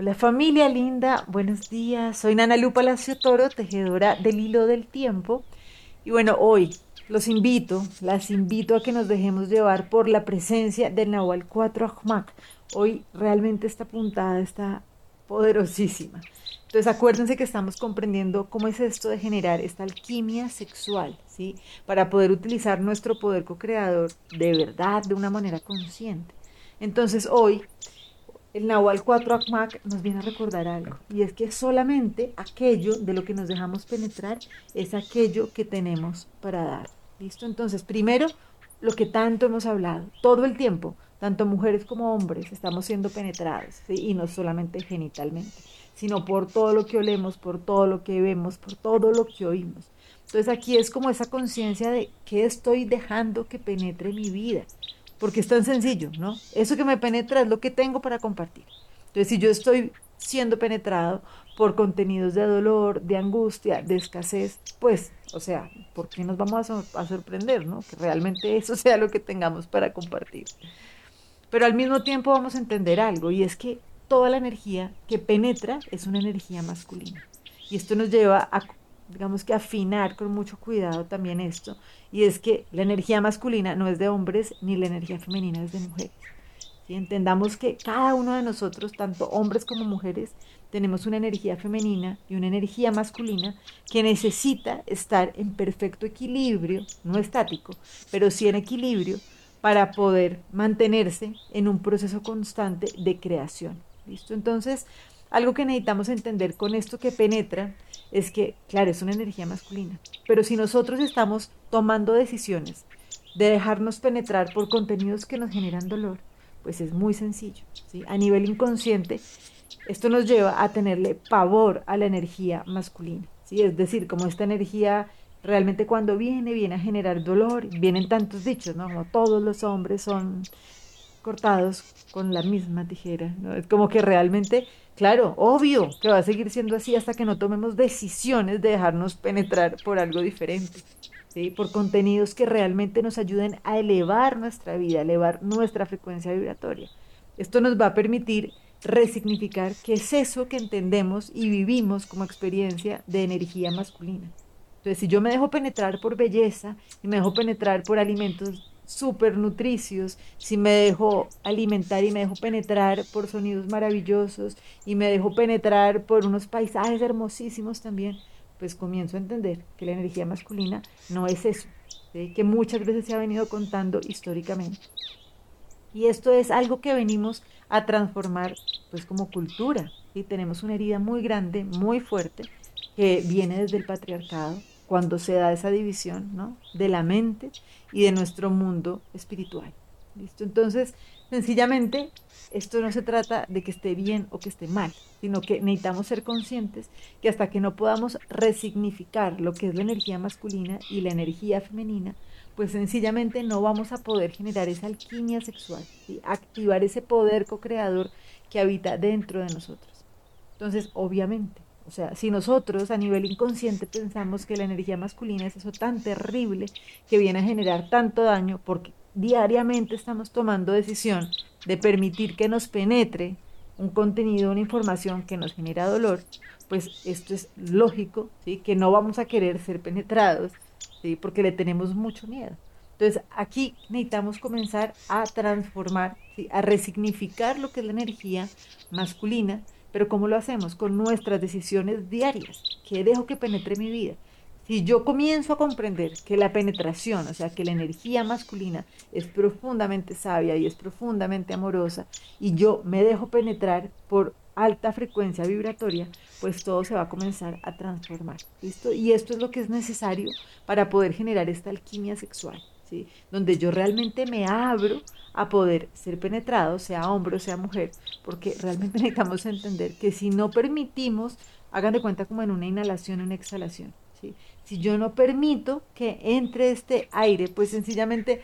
Hola familia linda, buenos días. Soy Nana Lu Palacio Toro, tejedora del hilo del tiempo. Y bueno, hoy los invito, las invito a que nos dejemos llevar por la presencia del Nahual 4 Ahmak. Hoy realmente esta puntada está poderosísima. Entonces acuérdense que estamos comprendiendo cómo es esto de generar esta alquimia sexual, ¿sí? Para poder utilizar nuestro poder co-creador de verdad, de una manera consciente. Entonces hoy el Nahual 4 Akmak nos viene a recordar algo, y es que solamente aquello de lo que nos dejamos penetrar es aquello que tenemos para dar. ¿Listo? Entonces, primero, lo que tanto hemos hablado, todo el tiempo, tanto mujeres como hombres estamos siendo penetrados, y no solamente genitalmente, sino por todo lo que olemos, por todo lo que vemos, por todo lo que oímos. Entonces aquí es como esa conciencia de qué estoy dejando que penetre mi vida porque es tan sencillo, ¿no? Eso que me penetra es lo que tengo para compartir. Entonces, si yo estoy siendo penetrado por contenidos de dolor, de angustia, de escasez, pues, o sea, ¿por qué nos vamos a, sorprender, ¿no? Que realmente eso sea lo que tengamos para compartir. Pero al mismo tiempo vamos a entender algo, y es que toda la energía que penetra es una energía masculina. Y esto nos lleva a digamos que afinar con mucho cuidado también esto, y es que la energía masculina no es de hombres ni la energía femenina es de mujeres. ¿sí? Entendamos que cada uno de nosotros, tanto hombres como mujeres, tenemos una energía femenina y una energía masculina que necesita estar en perfecto equilibrio, no estático, pero sí en equilibrio para poder mantenerse en un proceso constante de creación. ¿Listo? Entonces, algo que necesitamos entender con esto que penetra es que, claro, es una energía masculina, pero si nosotros estamos tomando decisiones de dejarnos penetrar por contenidos que nos generan dolor, pues es muy sencillo. A nivel inconsciente, esto nos lleva a tenerle pavor a la energía masculina. ¿sí? Es decir, como esta energía realmente cuando viene, viene a generar dolor, vienen tantos dichos, ¿no? Como todos los hombres son cortados con la misma tijera. Es como que realmente Claro, obvio que va a seguir siendo así hasta que no tomemos decisiones de dejarnos penetrar por algo diferente, ¿sí? por contenidos que realmente nos ayuden a elevar nuestra vida, elevar nuestra frecuencia vibratoria. Esto nos va a permitir resignificar qué es eso que entendemos y vivimos como experiencia de energía masculina. Entonces, si yo me dejo penetrar por belleza y me dejo penetrar por alimentos súper nutricios, si me dejo alimentar y me dejo penetrar por sonidos maravillosos y me dejo penetrar por unos paisajes hermosísimos también, pues comienzo a entender que la energía masculina no es eso, que muchas veces se ha venido contando históricamente. Y esto es algo que venimos a transformar pues como cultura. y Tenemos una herida muy grande, muy fuerte, que viene desde el patriarcado, cuando se da esa división ¿no? de la mente y de nuestro mundo espiritual. ¿Listo? Entonces, sencillamente, esto no se trata de que esté bien o que esté mal, sino que necesitamos ser conscientes que hasta que no podamos resignificar lo que es la energía masculina y la energía femenina, pues sencillamente no vamos a poder generar esa alquimia sexual, y activar ese poder co-creador que habita dentro de nosotros. Entonces, obviamente, o sea, si nosotros a nivel inconsciente pensamos que la energía masculina es eso tan terrible que viene a generar tanto daño porque diariamente estamos tomando decisión de permitir que nos penetre un contenido, una información que nos genera dolor, pues esto es lógico, ¿sí? que no vamos a querer ser penetrados, ¿sí? porque le tenemos mucho miedo. Entonces aquí necesitamos comenzar a transformar, a resignificar lo que es la energía masculina, pero ¿cómo lo hacemos? Con nuestras decisiones diarias. ¿Qué dejo que penetre mi vida? Si yo comienzo a comprender que la penetración, o sea, que la energía masculina es profundamente sabia y es profundamente amorosa, y yo me dejo penetrar por alta frecuencia vibratoria, pues todo se va a comenzar a transformar. ¿Listo? Y esto es lo que es necesario para poder generar esta alquimia sexual, Donde yo realmente me abro a poder ser penetrado, sea hombre o sea mujer, porque realmente necesitamos entender que si no permitimos, hagan de cuenta como en una inhalación, una exhalación. Si yo no permito que entre este aire, pues sencillamente,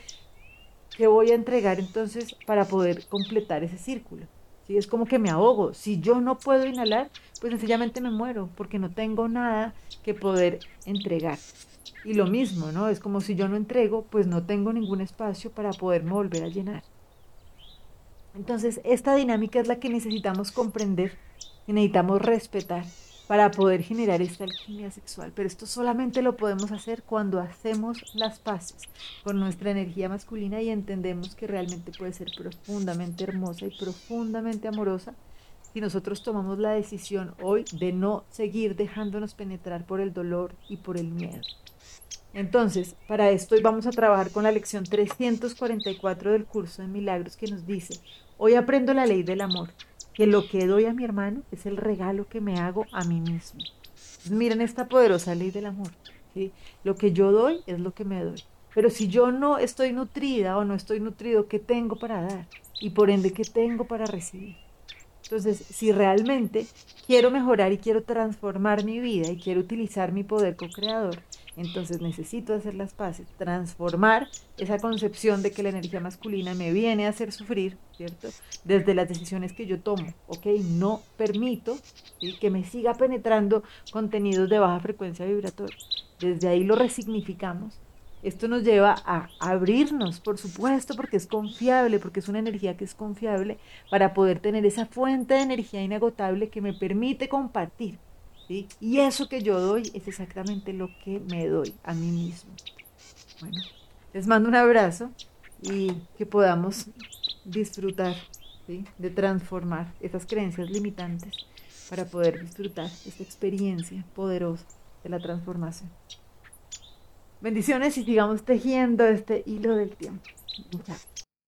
¿qué voy a entregar entonces para poder completar ese círculo? ¿Sí? Es como que me ahogo. Si yo no puedo inhalar, pues sencillamente me muero, porque no tengo nada que poder entregar. Y lo mismo, ¿no? Es como si yo no entrego, pues no tengo ningún espacio para poderme volver a llenar. Entonces, esta dinámica es la que necesitamos comprender y necesitamos respetar para poder generar esta alquimia sexual. Pero esto solamente lo podemos hacer cuando hacemos las paces con nuestra energía masculina y entendemos que realmente puede ser profundamente hermosa y profundamente amorosa si nosotros tomamos la decisión hoy de no seguir dejándonos penetrar por el dolor y por el miedo. Entonces, para esto hoy vamos a trabajar con la lección 344 del curso de milagros que nos dice, hoy aprendo la ley del amor que lo que doy a mi hermano es el regalo que me hago a mí mismo. Miren esta poderosa ley del amor. Lo que yo doy es lo que me doy. Pero si yo no estoy nutrida o no estoy nutrido, ¿qué tengo para dar? Y por ende, ¿qué tengo para recibir? Entonces, si realmente quiero mejorar y quiero transformar mi vida y quiero utilizar mi poder co-creador, entonces necesito hacer las paces, transformar esa concepción de que la energía masculina me viene a hacer sufrir, ¿cierto? Desde las decisiones que yo tomo, ¿ok? No permito que me siga penetrando contenidos de baja frecuencia vibratoria. Desde ahí lo resignificamos. Esto nos lleva a abrirnos, por supuesto, porque es confiable, porque es una energía que es confiable, para poder tener esa fuente de energía inagotable que me permite compartir y eso que yo doy es exactamente lo que me doy a mí mismo. Bueno, les mando un abrazo y que podamos disfrutar de transformar esas creencias limitantes para poder disfrutar esta experiencia poderosa de la transformación. Bendiciones y sigamos tejiendo este hilo del tiempo. Muchas